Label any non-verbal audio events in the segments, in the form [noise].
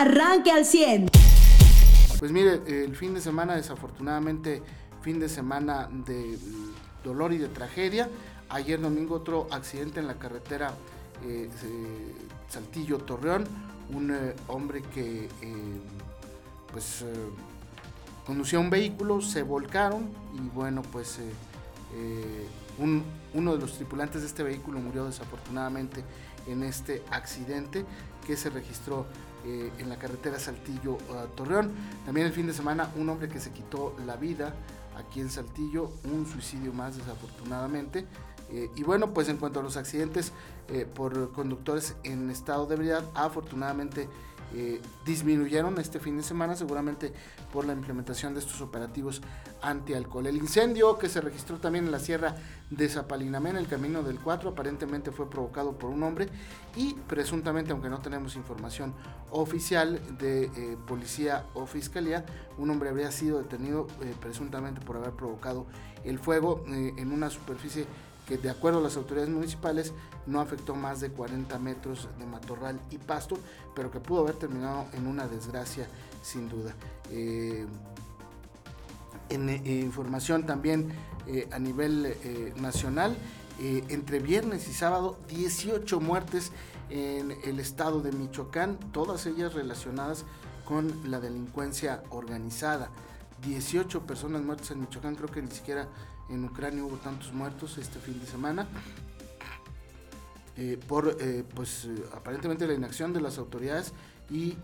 arranque al 100. Pues mire, el fin de semana desafortunadamente, fin de semana de dolor y de tragedia. Ayer domingo otro accidente en la carretera eh, Saltillo Torreón, un eh, hombre que eh, pues conducía un vehículo, se volcaron y bueno pues uno de los tripulantes de este vehículo murió desafortunadamente en este accidente que se registró en la carretera Saltillo Torreón. También el fin de semana un hombre que se quitó la vida aquí en Saltillo, un suicidio más desafortunadamente. Eh, y bueno, pues en cuanto a los accidentes eh, por conductores en estado de ebriedad, afortunadamente eh, disminuyeron este fin de semana, seguramente por la implementación de estos operativos anti-alcohol. El incendio que se registró también en la sierra de Zapalinamé, en el camino del 4, aparentemente fue provocado por un hombre y presuntamente, aunque no tenemos información oficial de policía o fiscalía, un hombre habría sido detenido presuntamente por haber provocado el fuego en una superficie que de acuerdo a las autoridades municipales no afectó más de 40 metros de matorral y pasto, pero que pudo haber terminado en una desgracia sin duda. Eh, en eh, información también eh, a nivel nacional, entre viernes y sábado, 18 muertes en el estado de Michoacán, todas ellas relacionadas con la delincuencia organizada. 18 personas muertas en Michoacán, creo que ni siquiera en Ucrania hubo tantos muertos este fin de semana. Eh, por eh, pues eh, aparentemente la inacción de las autoridades y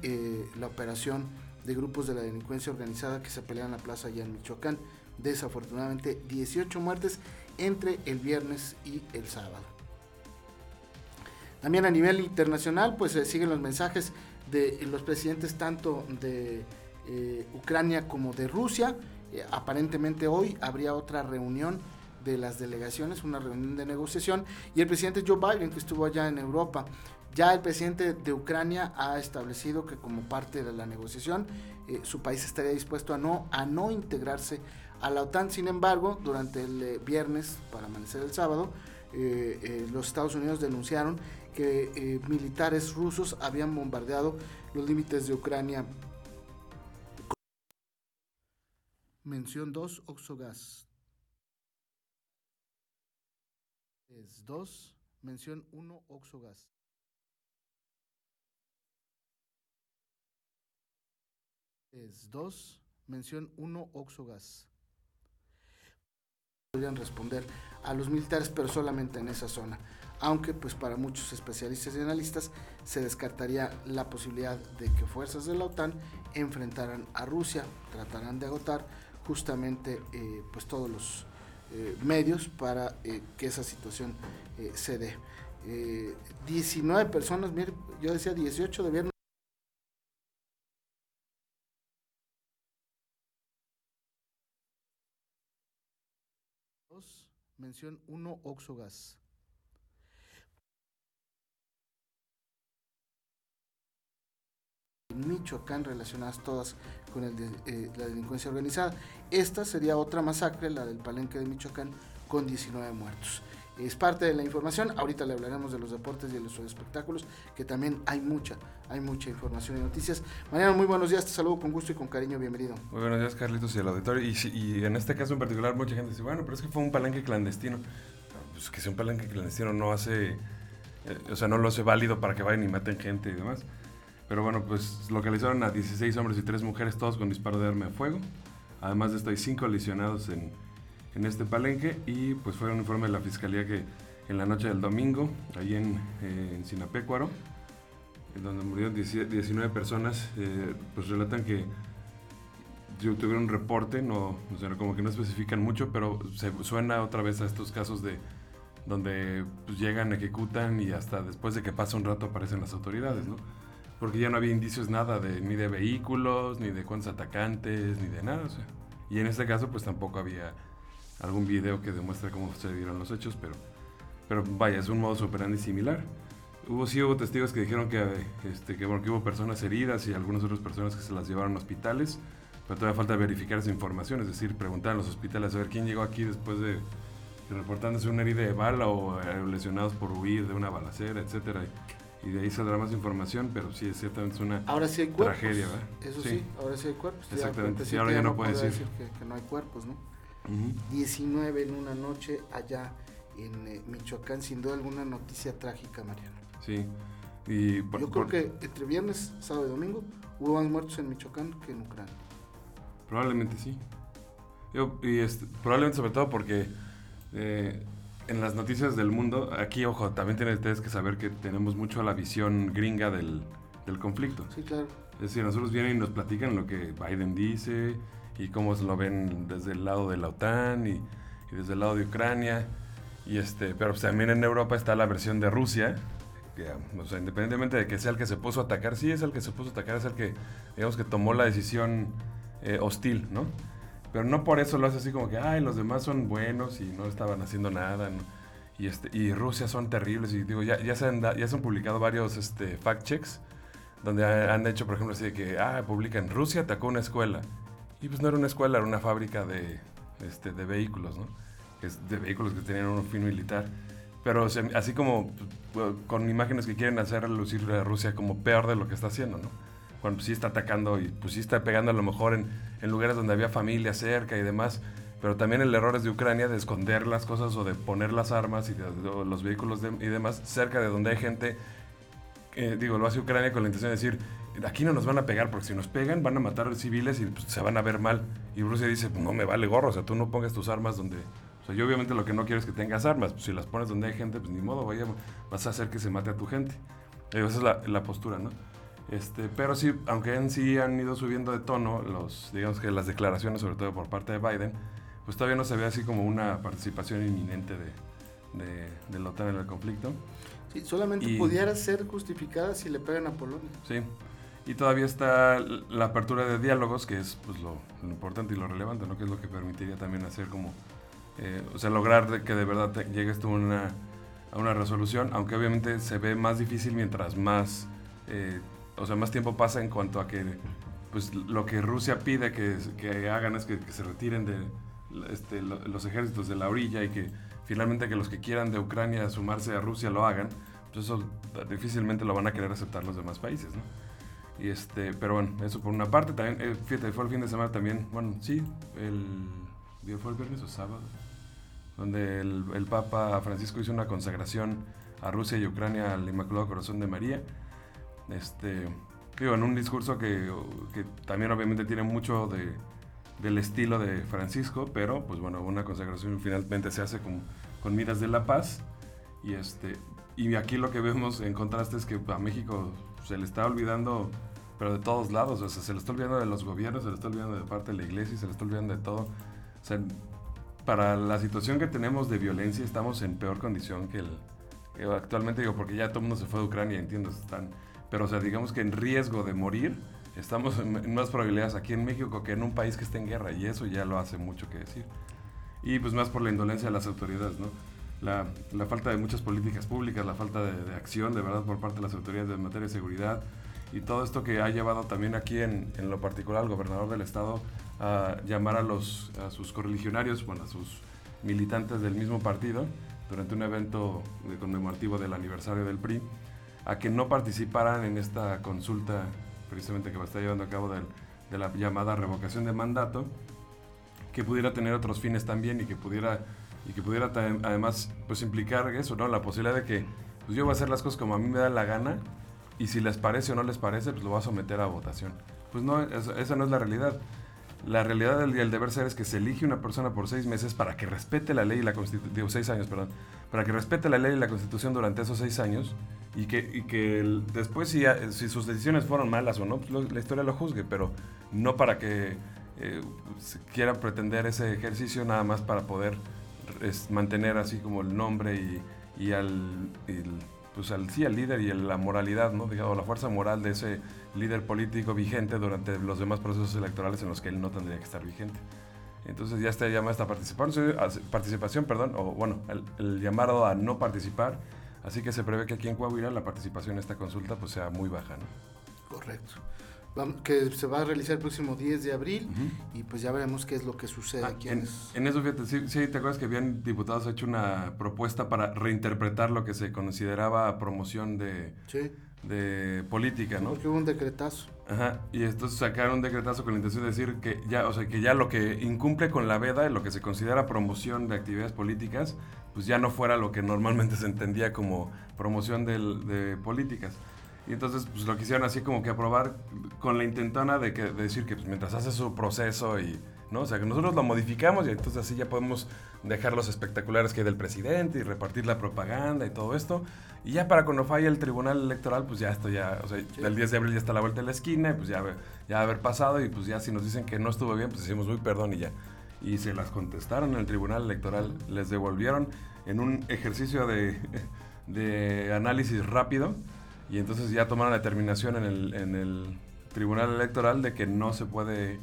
la operación de grupos de la delincuencia organizada que se pelean en la plaza allá en Michoacán. Desafortunadamente 18 muertes entre el viernes y el sábado. También a nivel internacional pues siguen los mensajes de los presidentes tanto de Ucrania como de Rusia eh, aparentemente hoy habría otra reunión de las delegaciones, una reunión de negociación, y el presidente Joe Biden, que estuvo allá en Europa, ya el presidente de Ucrania ha establecido que como parte de la negociación eh, su país estaría dispuesto a no, a no integrarse a la OTAN. Sin embargo, durante el eh, viernes, para amanecer el sábado, los Estados Unidos denunciaron que militares rusos habían bombardeado los límites de Ucrania Mención 2, Oxogas. Es 2, mención 1, Oxogas. Es 2, mención 1, Oxogas. Podrían responder a los militares, pero solamente en esa zona. Aunque, pues para muchos especialistas y analistas, se descartaría la posibilidad de que fuerzas de la OTAN enfrentaran a Rusia, tratarán de agotar justamente eh, pues todos los eh, medios para eh, que esa situación se dé. 19 personas, mire, yo decía 18 de viernes. Mención 1 Oxogas. Michoacán relacionadas todas con el eh, la delincuencia organizada. Esta sería otra masacre, la del Palenque de Michoacán, con 19 muertos. Es parte de la información. Ahorita le hablaremos de los deportes y de los espectáculos, que también hay mucha, hay mucha información y noticias. Mariano, muy buenos días, te saludo con gusto y con cariño, bienvenido. Muy buenos días, Carlitos y el auditorio. Y, y en este caso en particular, mucha gente dice, bueno, pero es que fue un palenque clandestino. Pues que sea un palenque clandestino no hace, eh, o sea, no lo hace válido para que vayan y maten gente y demás. Pero bueno, pues localizaron a 16 hombres y 3 mujeres, todos con disparo de arma de fuego. Además de esto, hay 5 lesionados en, en, este palenque. Y pues fue un informe de la fiscalía que en la noche del domingo, ahí en, eh, en Sinapecuaro, donde murieron 19 personas, eh, pues relatan que tuvieron un reporte, no, o sea, como que no especifican mucho, pero se suena otra vez a estos casos de donde pues, llegan, ejecutan y hasta después de que pasa un rato aparecen las autoridades, ¿no? Porque ya no había indicios nada de ni de vehículos, ni de cuántos atacantes, ni de nada. Y en este caso pues tampoco había algún video que demuestre cómo se dieron los hechos, pero, pero vaya, es un modo operandi similar. Hubo, sí hubo testigos que dijeron que, este, que, bueno, que hubo personas heridas y algunas otras personas que se las llevaron a hospitales, pero todavía falta verificar esa información, es decir, preguntar a los hospitales a ver quién llegó aquí después de, reportándose una herida de bala o eh, lesionados por huir de una balacera, etcétera de ahí saldrá más información, pero sí, es ciertamente es una ahora sí hay cuerpos, tragedia, ¿verdad? Eso sí. ahora sí hay cuerpos. Exactamente, sí, ahora ya no puede decir, que, no hay cuerpos, ¿no? 19 en una noche allá en eh, Michoacán, sin duda alguna noticia trágica, Mariano. Sí. Y Yo creo que entre viernes, sábado y domingo hubo más muertos en Michoacán que en Ucrania. Probablemente sí. y probablemente sobre todo porque eh, en las noticias del mundo, aquí, ojo, también tienen ustedes que saber que tenemos mucho la visión gringa del, del conflicto. Sí, claro. Es decir, nosotros vienen y nos platican lo que Biden dice y cómo se lo ven desde el lado de la OTAN y, desde el lado de Ucrania. Y este, pero pues, también en Europa está la versión de Rusia, que, o sea, independientemente de que sea el que se puso a atacar, sí es el que se puso a atacar, es el que, digamos, que tomó la decisión eh, hostil, ¿no? Pero no por eso lo hace así como que, ay, los demás son buenos y no estaban haciendo nada. Y, este, y Rusia son terribles. Y digo, ya, ya, se, han, ya se han publicado varios este, fact checks donde han hecho, por ejemplo, así de que, ah, publican, Rusia atacó una escuela. Y pues no era una escuela, era una fábrica de, este, de vehículos, ¿no? de vehículos que tenían un fin militar. Pero así como pues, con imágenes que quieren hacer lucir a Rusia como peor de lo que está haciendo, ¿no? Cuando sí está atacando y pues sí está pegando a lo mejor en, en lugares donde había familia cerca y demás. Pero también el error es de Ucrania de esconder las cosas o de poner las armas y los vehículos y demás cerca de donde hay gente. Eh, digo, lo hace Ucrania con la intención de decir, aquí no nos van a pegar porque si nos pegan van a matar civiles y pues, se van a ver mal. Y Rusia dice, pues, no me vale gorro, o sea, tú no pongas tus armas donde... O sea, yo obviamente lo que no quiero es que tengas armas, pues, si las pones donde hay gente, pues ni modo, vaya, vas a hacer que se mate a tu gente. esa es la, la postura, ¿no? Este, pero sí, aunque en sí han ido subiendo de tono los, digamos que las declaraciones, sobre todo por parte de Biden, pues todavía no se ve así como una participación inminente de, de, la OTAN en el conflicto. Sí, solamente pudiera ser justificada si le pegan a Polonia. Sí, y todavía está la apertura de diálogos, que es pues, lo, importante y lo relevante, ¿no? que es lo que permitiría también hacer como, eh, o sea, lograr que de verdad llegue esto a una, a una resolución, aunque obviamente se ve más difícil mientras más eh, o sea, más tiempo pasa en cuanto a que pues lo que Rusia pide que, que hagan es que, se retiren de este, los ejércitos de la orilla y que finalmente que los que quieran de Ucrania sumarse a Rusia lo hagan, pues eso difícilmente lo van a querer aceptar los demás países, ¿no? Y este, pero bueno, eso por una parte, también, eh, fíjate, fue el fin de semana también, bueno, sí, el, ¿fue el viernes o sábado? Donde el, el Papa Francisco hizo una consagración a Rusia y Ucrania al Inmaculado Corazón de María este, digo, en un discurso que, que también obviamente tiene mucho de, del estilo de Francisco, pero pues bueno, una consagración finalmente se hace con, con miras de la paz. Y, este, y aquí lo que vemos en contraste es que a México se le está olvidando, pero de todos lados, o sea, se le está olvidando de los gobiernos, se le está olvidando de parte de la iglesia, se le está olvidando de todo. O sea, para la situación que tenemos de violencia estamos en peor condición que el actualmente digo porque ya todo el mundo se fue de Ucrania entiendo están pero o sea, digamos que en riesgo de morir, estamos en más probabilidades aquí en México que en un país que esté en guerra, y eso ya lo hace mucho que decir. Y pues más por la indolencia de las autoridades, ¿no? La, la falta de muchas políticas públicas, la falta de, acción de verdad por parte de las autoridades en materia de seguridad, y todo esto que ha llevado también aquí en, en lo particular al gobernador del estado a llamar a, los, a sus correligionarios, bueno, a sus militantes del mismo partido, durante un evento conmemorativo del aniversario del PRI, a que no participaran en esta consulta precisamente que va a estar llevando a cabo de la llamada revocación de mandato, que pudiera tener otros fines también y que pudiera, y que pudiera además pues implicar eso, ¿no? La posibilidad de que pues yo voy a hacer las cosas como a mí me da la gana y si les parece o no les parece, pues lo voy a someter a votación. Pues no, esa no es la realidad. La realidad del, el deber ser es que se elige una persona por seis meses para que respete la ley y la constitución, seis años, perdón, para que respete la ley y la constitución durante esos seis años y que, y que después si, si, sus decisiones fueron malas o no, pues la historia lo juzgue, pero no para que eh, quiera pretender ese ejercicio nada más para poder mantener así como el nombre y, y al, pues al, sí, al líder y la moralidad, ¿no? Digamos, la fuerza moral de ese líder político vigente durante los demás procesos electorales en los que él no tendría que estar vigente. Entonces ya está llama esta participación, participación perdón, o bueno, el, llamado a no participar. Así que se prevé que aquí en Coahuila la participación en esta consulta pues sea muy baja. ¿no? Correcto. Que se va a realizar el próximo 10 de abril y pues ya veremos qué es lo que sucede ah, aquí. En, en, eso, fíjate, sí, sí, ¿te acuerdas que habían diputados hecho una propuesta para reinterpretar lo que se consideraba promoción de, de política, ¿no? Porque hubo un decretazo. Ajá, y entonces sacaron un decretazo con la intención de decir que ya, o sea, que ya lo que incumple con la veda, lo que se considera promoción de actividades políticas, pues ya no fuera lo que normalmente se entendía como promoción de políticas. Y entonces pues lo quisieron así como que aprobar con la intentona de, que, decir que pues, mientras hace su proceso y, ¿no? O sea, que nosotros lo modificamos y entonces así ya podemos dejar los espectaculares que hay del presidente y repartir la propaganda y todo esto. Y ya para cuando falle el tribunal electoral, pues ya esto ya, o sea, el 10 de abril ya está a la vuelta de la esquina y pues ya, ya haber pasado y pues ya si nos dicen que no estuvo bien, pues decimos, muy perdón y ya. Y se las contestaron en el tribunal electoral, les devolvieron en un ejercicio de, [laughs] de análisis rápido y entonces ya tomaron la determinación en el, en el Tribunal Electoral de que no se puede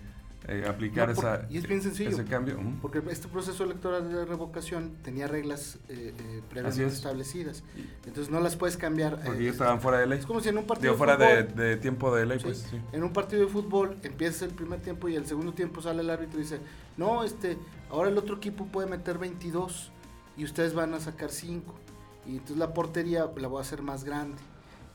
eh, aplicar esa, y es bien sencillo, ese cambio. Porque este proceso electoral de revocación tenía reglas eh, eh previamente establecidas. Entonces no las puedes cambiar. Porque ya estaban fuera de ley. Es como si en un partido fuera de, de, tiempo de ley, pues. En un partido de fútbol empieza el primer tiempo y el segundo tiempo sale el árbitro y dice, no, este, ahora el otro equipo puede meter 22 y ustedes van a sacar 5. Y entonces la portería la voy a hacer más grande.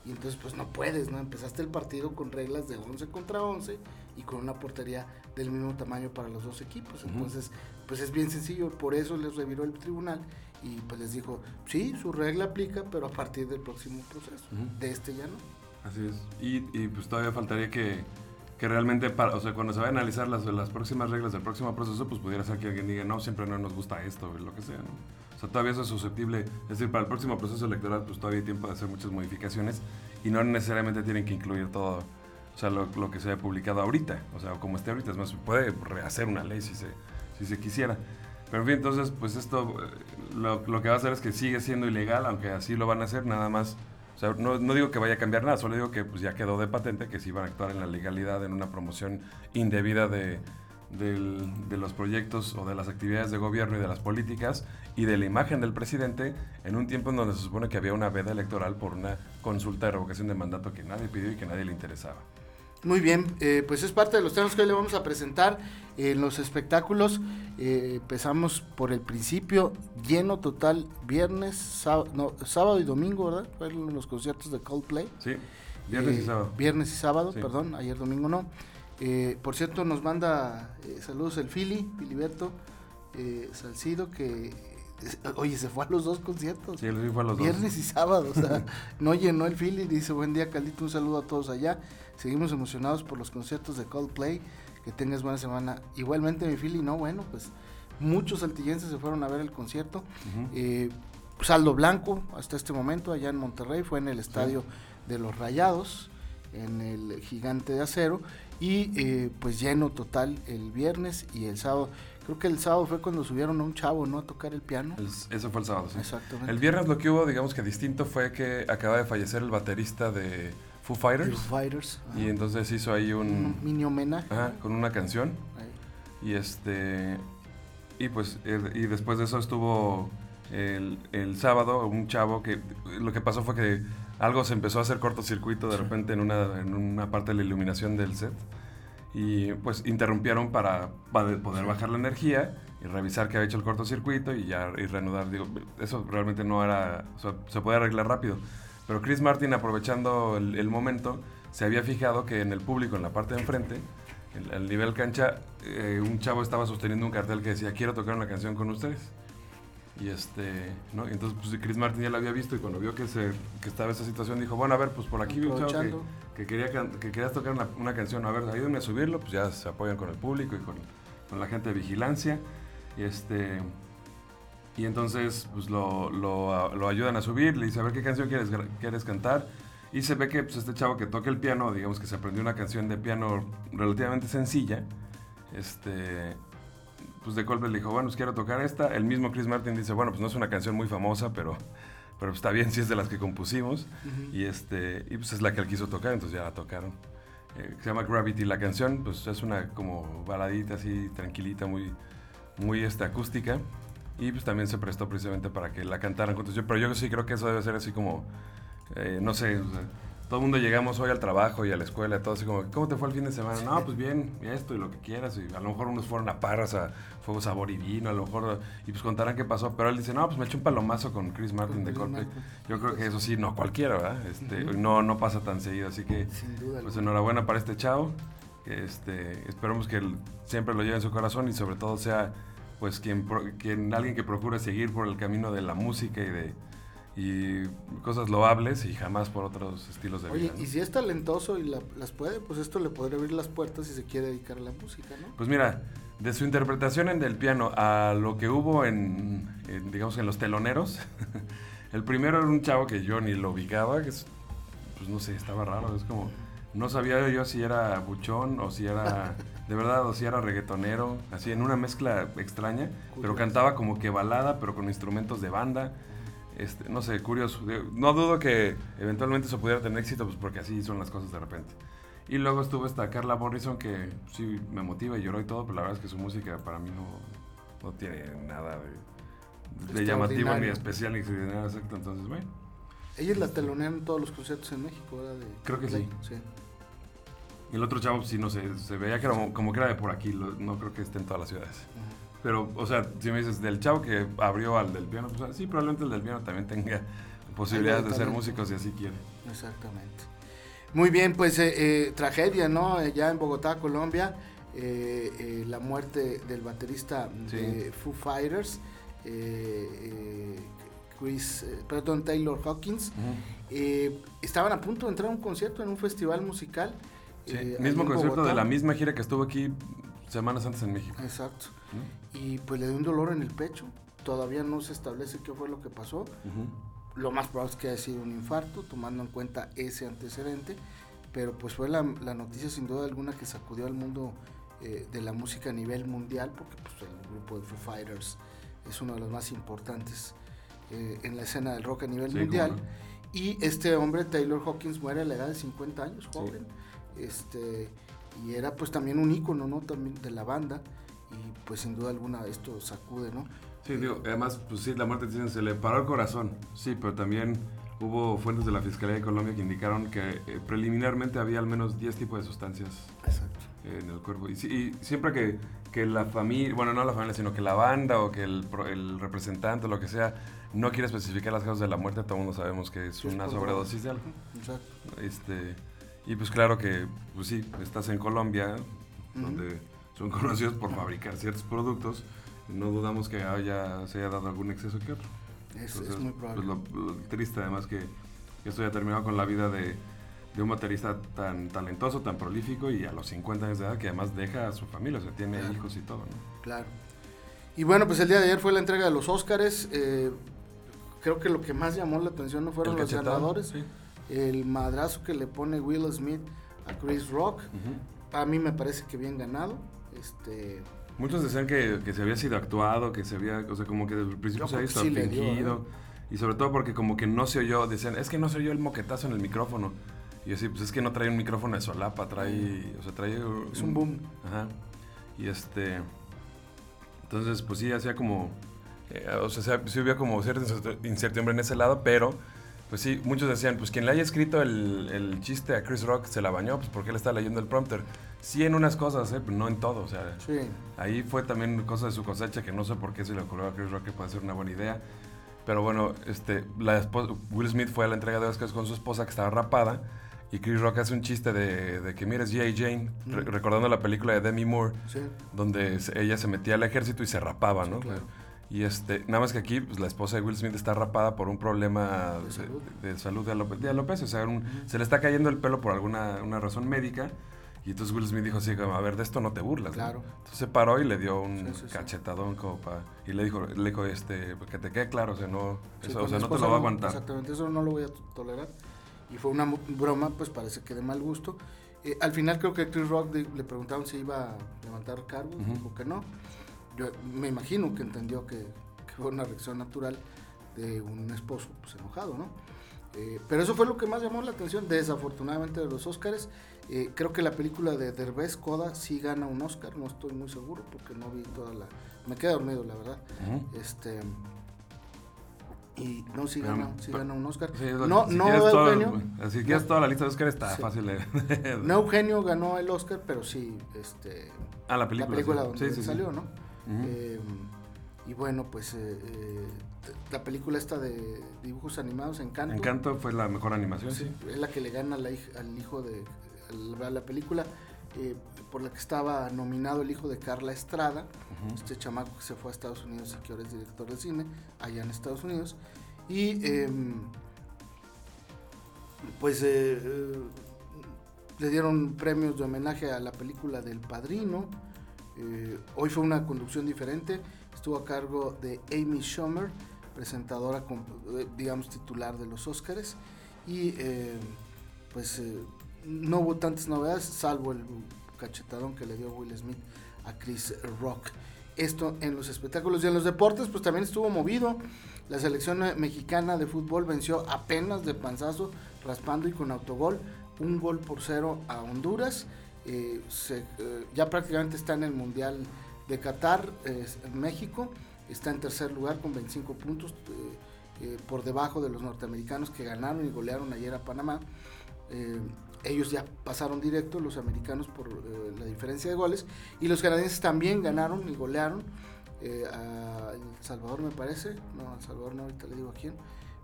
Y entonces pues no puedes, ¿no? Empezaste el partido con reglas de 11 contra 11 y con una portería del mismo tamaño para los dos equipos. Entonces, pues es bien sencillo, por eso les reviró el tribunal y pues les dijo, sí, su regla aplica, pero a partir del próximo proceso, de este ya no. Así es. Y, y pues todavía faltaría que, que realmente, para, o sea, cuando se va a analizar las, las próximas reglas del próximo proceso, pues pudiera ser que alguien diga, no, siempre no nos gusta esto, o lo que sea, ¿no? Sea, todavía eso es susceptible, es decir, para el próximo proceso electoral, pues todavía hay tiempo de hacer muchas modificaciones y no necesariamente tienen que incluir todo, o sea, lo, lo que se ha publicado ahorita, o sea, como esté ahorita, es más, puede rehacer una ley si se, si se quisiera. Pero en fin, entonces, pues esto, eh, lo, lo, que va a hacer es que sigue siendo ilegal, aunque así lo van a hacer, nada más. O sea, no, no digo que vaya a cambiar nada, solo digo que pues ya quedó de patente que sí van a actuar en la legalidad en una promoción indebida de, de los proyectos o de las actividades de gobierno y de las políticas y de la imagen del presidente en un tiempo en donde se supone que había una veda electoral por una consulta de revocación de mandato que nadie pidió y que nadie le interesaba. Muy bien, eh, pues es parte de los temas que hoy le vamos a presentar en los espectáculos. Eh, empezamos por el principio, lleno total, viernes, sábado, y domingo, ¿verdad? Fueron los conciertos de Coldplay. Sí, viernes y eh, sábado. Viernes y sábado, perdón, ayer domingo no. Eh, por cierto, nos manda eh, saludos el Fili, Filiberto eh, Salcido, que oye, se fue a los dos conciertos. Sí, fue a los Viernes y sábado, o sea, [laughs] no llenó el Philly. Dice, buen día, Caldito, un saludo a todos allá. Seguimos emocionados por los conciertos de Coldplay. Que tengas buena semana. Igualmente, mi Philly, no, bueno, pues muchos saltillenses se fueron a ver el concierto. saldo blanco hasta este momento allá en Monterrey, fue en el estadio de los Rayados, en el Gigante de Acero y eh, pues lleno total el viernes y el sábado. Creo que el sábado fue cuando subieron a un chavo, ¿no? A tocar el piano. eso fue el sábado, sí. Exactamente. El viernes lo que hubo, digamos que distinto, fue que acaba de fallecer el baterista de Foo Fighters. Foo Fighters. Y entonces hizo ahí un... un mini homenaje. Ajá, con una canción. Y este... Y pues, y después de eso estuvo el, el sábado un chavo que... Lo que pasó fue que algo se empezó a hacer cortocircuito de repente en una, en una parte de la iluminación del set y pues interrumpieron para, poder bajar la energía y revisar que había hecho el cortocircuito y ya y reanudar. Digo, eso realmente no era, se puede arreglar rápido. Pero Chris Martin, aprovechando el, momento, se había fijado que en el público, en la parte de enfrente, el, nivel cancha, eh, un chavo estaba sosteniendo un cartel que decía, quiero tocar una canción con ustedes. Y este, ¿no? entonces pues Chris Martin ya lo había visto y cuando vio que, se, que estaba esa situación dijo, bueno, a ver, pues por aquí vi un chavo que, quería, que querías tocar una, una, canción, a ver, ayúdenme a subirlo, pues ya se apoyan con el público y con, con la gente de vigilancia. Y este, y entonces pues lo, lo, lo, ayudan a subir, le dice, a ver qué canción quieres, quieres cantar. Y se ve que pues, este chavo que toca el piano, digamos que se aprendió una canción de piano relativamente sencilla, este, pues de Coldplay le dijo, bueno, pues quiero tocar esta. El mismo Chris Martin dice, bueno, pues no es una canción muy famosa, pero, pero está bien si es de las que compusimos. Y este y pues es la que él quiso tocar, entonces ya la tocaron. Eh, se llama Gravity la canción, pues es una como baladita así, tranquilita, muy, muy este, acústica. Y pues también se prestó precisamente para que la cantaran juntos. Yo, pero yo sí creo que eso debe ser así como, eh, no sé, todo el mundo llegamos hoy al trabajo y a la escuela, todo así como, ¿cómo te fue el fin de semana? No, pues bien, esto y lo que quieras. Y a lo mejor unos fueron a Parras, a Fuego Sabor y Vino, a lo mejor, y pues contarán qué pasó. Pero él dice, no, pues me eché un palomazo con Chris Martin de Coldplay. Yo creo que eso sí, no cualquiera, ¿verdad? Este, No no pasa tan seguido, así que, pues enhorabuena para este chavo. Este, esperemos que él siempre lo lleve en su corazón y sobre todo sea pues quien, quien alguien que procure seguir por el camino de la música y de y cosas loables y jamás por otros estilos de vida. Oye, y si es talentoso y las puede, pues esto le podría abrir las puertas si se quiere dedicar a la música, ¿no? Pues mira, de su interpretación en el piano a lo que hubo en, digamos, en los teloneros, [laughs] el primero era un chavo que yo ni lo ubicaba, que es, pues no sé, estaba raro, es como, no sabía yo si era buchón o si era, [laughs] de verdad, o si era reggaetonero, así en una mezcla extraña, pero cantaba como que balada, pero con instrumentos de banda este, no sé, curioso. No dudo que eventualmente eso pudiera tener éxito, pues porque así son las cosas de repente. Y luego estuvo esta Carla Morrison que sí me motiva y lloró y todo, pero la verdad es que su música para mí no, no tiene nada de, llamativo ni especial ni nada exacto. Entonces, bueno. Ella es la telonera en todos los conciertos en México, ¿verdad? Creo que sí. Y el otro chavo, sí, no sé, se veía que era como, que era de por aquí, no creo que esté en todas las ciudades. Pero, o sea, si me dices del chavo que abrió al del piano, pues sí, probablemente el del piano también tenga posibilidades de ser músico si así quiere. Exactamente. Muy bien, pues eh, eh, tragedia, ¿no? Eh, ya en Bogotá, Colombia, la muerte del baterista de Foo Fighters, Chris, perdón, Taylor Hawkins. estaban a punto de entrar a un concierto en un festival musical. Sí, mismo concierto de la misma gira que estuvo aquí semanas antes en México. Exacto y pues le dio un dolor en el pecho. Todavía no se establece qué fue lo que pasó. Lo más probable es que haya sido un infarto, tomando en cuenta ese antecedente. Pero pues fue la, noticia sin duda alguna que sacudió al mundo eh, de la música a nivel mundial, porque pues, el grupo de Foo Fighters es uno de los más importantes eh, en la escena del rock a nivel mundial. Y este hombre, Taylor Hawkins, muere a la edad de 50 años, joven. Este, y era pues también un ícono, ¿no? También de la banda y pues sin duda alguna esto sacude, ¿no? Sí, digo, además, pues sí, la muerte dicen, se le paró el corazón, sí, pero también hubo fuentes de la Fiscalía de Colombia que indicaron que eh, preliminarmente había al menos 10 tipos de sustancias en el cuerpo. Y, siempre que, que, la familia, bueno, no la familia, sino que la banda o que el, el representante o lo que sea no quiere especificar las causas de la muerte, todo el mundo sabemos que es una sobredosis de algo. Exacto. Este, y pues claro que, pues sí, estás en Colombia, donde son [laughs] conocidos por fabricar ciertos productos, no dudamos que haya, se haya dado algún exceso que otro. Es, muy probable. Pues lo, triste además que, esto ya terminado con la vida de, un baterista tan talentoso, tan prolífico y a los 50 años de edad que además deja a su familia, o sea, tiene hijos y todo, ¿no? Claro. Y bueno, pues el día de ayer fue la entrega de los Óscares. Eh, creo que lo que más llamó la atención no fueron los ganadores. El madrazo que le pone Will Smith a Chris Rock. A mí me parece que bien ganado. Este, Muchos decían que, se había sido actuado, que se había, o sea, como que desde el principio se había estado fingido. Y sobre todo porque como que no se oyó, decían, es que no se oyó el moquetazo en el micrófono. Y yo sí, pues es que no trae un micrófono de solapa, trae, o sea, trae... Es un, boom. Ajá. Y este... Entonces, pues sí, hacía como... Eh, o sea, sí había como cierta incertidumbre en ese lado, pero pues sí, muchos decían, pues quien le haya escrito el, el, chiste a Chris Rock se la bañó, pues porque él está leyendo el prompter. Sí en unas cosas, ¿eh? pero no en todo. O sea, ahí fue también cosa de su cosecha que no sé por qué se le ocurrió a Chris Rock que puede ser una buena idea. Pero bueno, este, la esposa, Will Smith fue a la entrega de Oscars con su esposa que estaba rapada. Y Chris Rock hace un chiste de, de que mires G.I. Jane, recordando la película de Demi Moore, donde ella se metía al ejército y se rapaba, ¿no? Y este, nada más que aquí, pues la esposa de Will Smith está rapada por un problema de, salud de, alopecia. O sea, se le está cayendo el pelo por alguna una razón médica. Y entonces Will Smith dijo así, a ver, de esto no te burlas. Claro. Entonces se paró y le dio un cachetadón como para... Y le dijo, le dijo este, que te quede claro, o sea, no, eso, o sea, no te lo va a aguantar. Exactamente, eso no lo voy a tolerar. Y fue una broma, pues parece que de mal gusto. Eh, al final creo que Chris Rock le preguntaron si iba a levantar cargos, dijo que no. Yo me imagino que entendió que, fue una reacción natural de un esposo pues, enojado, ¿no? Eh, pero eso fue lo que más llamó la atención, desafortunadamente, de los Oscars. Eh, creo que la película de Derbez Coda sí gana un Oscar, no estoy muy seguro porque no vi toda la... Me quedé dormido, la verdad. este Y no, sí ganó, sí ganó un Oscar. Sí, no, si no quieres todo- Eugenio. si quieres toda la lista de Oscar está Sí. fácil de... No Eugenio ganó el Oscar, pero sí, este, ah, la película. la película donde salió, ¿no? Eh, y bueno, pues eh, eh, la película esta de dibujos animados, Encanto. Encanto fue la mejor animación, Sí, es la que le gana la al hijo de al- a la película eh, por la que estaba nominado el hijo de Carla Estrada, este chamaco que se fue a Estados Unidos y que ahora es director de cine allá en Estados Unidos. Y em, pues eh, le dieron premios de homenaje a la película del Padrino. Eh, hoy fue una conducción diferente. Estuvo a cargo de Amy Schumer, presentadora, eh, digamos, titular de los Óscares. Y eh, pues no hubo tantas novedades, salvo el cachetadón que le dio Will Smith a Chris Rock. Esto en los espectáculos y en los deportes, pues también estuvo movido. La selección mexicana de fútbol venció apenas de panzazo, raspando y con autogol, un gol por cero a Honduras. Eh, eh, ya prácticamente está en el Mundial de Qatar, México, está en tercer lugar con 25 puntos, eh, por debajo de los norteamericanos que ganaron y golearon ayer a Panamá. Ellos ya pasaron directo, los americanos por la diferencia de goles, y los canadienses también ganaron y golearon a El Salvador, me parece, no, El Salvador no, ahorita le digo a quién,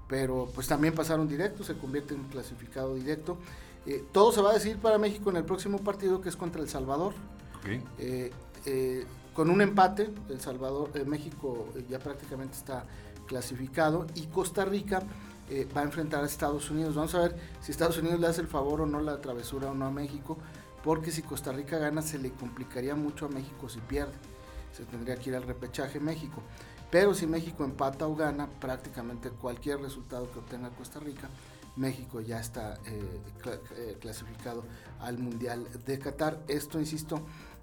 pero pues también pasaron directo, se convierte en clasificado directo. Eh, todo se va a decir para México en el próximo partido que es contra El Salvador. Eh, eh, con un empate, El Salvador, México ya prácticamente está clasificado y Costa Rica va a enfrentar a Estados Unidos. Vamos a ver si Estados Unidos le hace el favor o no la travesura o no a México, porque si Costa Rica gana se le complicaría mucho a México si pierde. Se tendría que ir al repechaje México. Pero si México empata o gana, prácticamente cualquier resultado que obtenga Costa Rica, México ya está eh, eh, clasificado al Mundial de Qatar. Esto, insisto,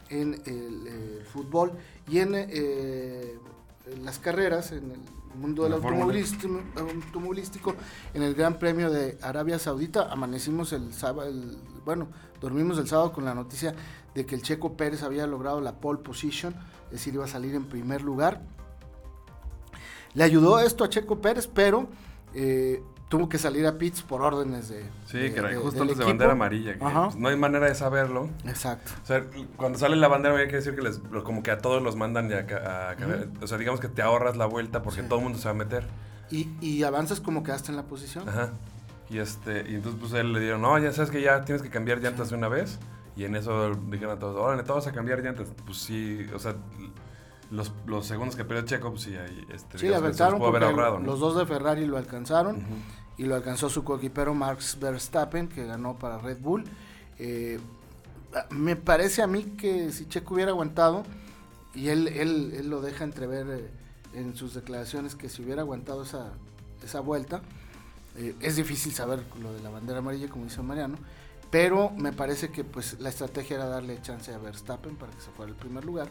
en el, eh, fútbol y en eh, en las carreras, en el mundo del Fórmula. automovilístico, automovilístico, en el Gran Premio de Arabia Saudita, amanecimos el sábado, el- bueno, dormimos el sábado con la noticia de que el Checo Pérez había logrado la pole position, es decir, iba a salir en primer lugar. Le ayudó esto a Checo Pérez, pero eh, tuvo que salir a pits por órdenes de. Sí, de- que era de- justo antes de bandera amarilla. que, pues, no hay manera de saberlo. Exacto. O sea, cuando sale la bandera amarilla quiere decir que les, como que a todos los mandan ya a, a- O sea, digamos que te ahorras la vuelta porque Sí. todo el mundo se va a meter. Y, y avanzas como quedaste en la posición. Ajá. Y este, y entonces pues él le dieron, no, ya sabes que ya tienes que cambiar llantas de una vez. Y en eso dijeron a todos, órale, todos a cambiar llantas. Pues sí, o sea, los, los segundos que perdió Checo, pues sí, ahí, este, Sí, aventaron haber ahorrado, ¿no? los dos de Ferrari lo alcanzaron y lo alcanzó su coequipero Max Verstappen, que ganó para Red Bull. Eh, me parece a mí que si Checo hubiera aguantado, y él, él, él lo deja entrever eh, en sus declaraciones, que si hubiera aguantado esa, esa vuelta, eh, es difícil saber lo de la bandera amarilla, como dice Mariano, pero me parece que pues la estrategia era darle chance a Verstappen para que se fuera al primer lugar,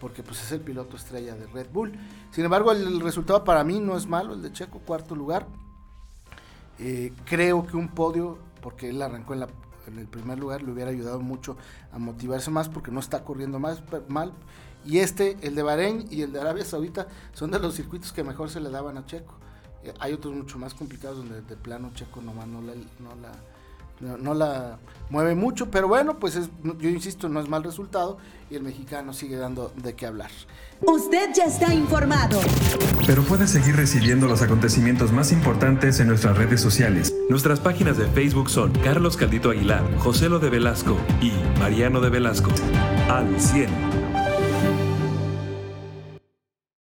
porque pues es el piloto estrella de Red Bull. Sin embargo, el, resultado para mí no es malo, el de Checo, cuarto lugar. Eh, creo que un podio, porque él arrancó en, el primer lugar, le hubiera ayudado mucho a motivarse más, porque no está corriendo más mal. Y este, el de Bahrein y el de Arabia Saudita, son de los circuitos que mejor se le daban a Checo. Eh, hay otros mucho más complicados donde de plano Checo nomás no la, no la, no, no la mueve mucho, pero bueno, pues es- yo insisto, no es mal resultado y el mexicano sigue dando de qué hablar. Usted ya está informado. Pero puedes seguir recibiendo los acontecimientos más importantes en nuestras redes sociales. Nuestras páginas de Facebook son Carlos Caldito Aguilar, José Lo de Velasco y Mariano de Velasco. Al 100.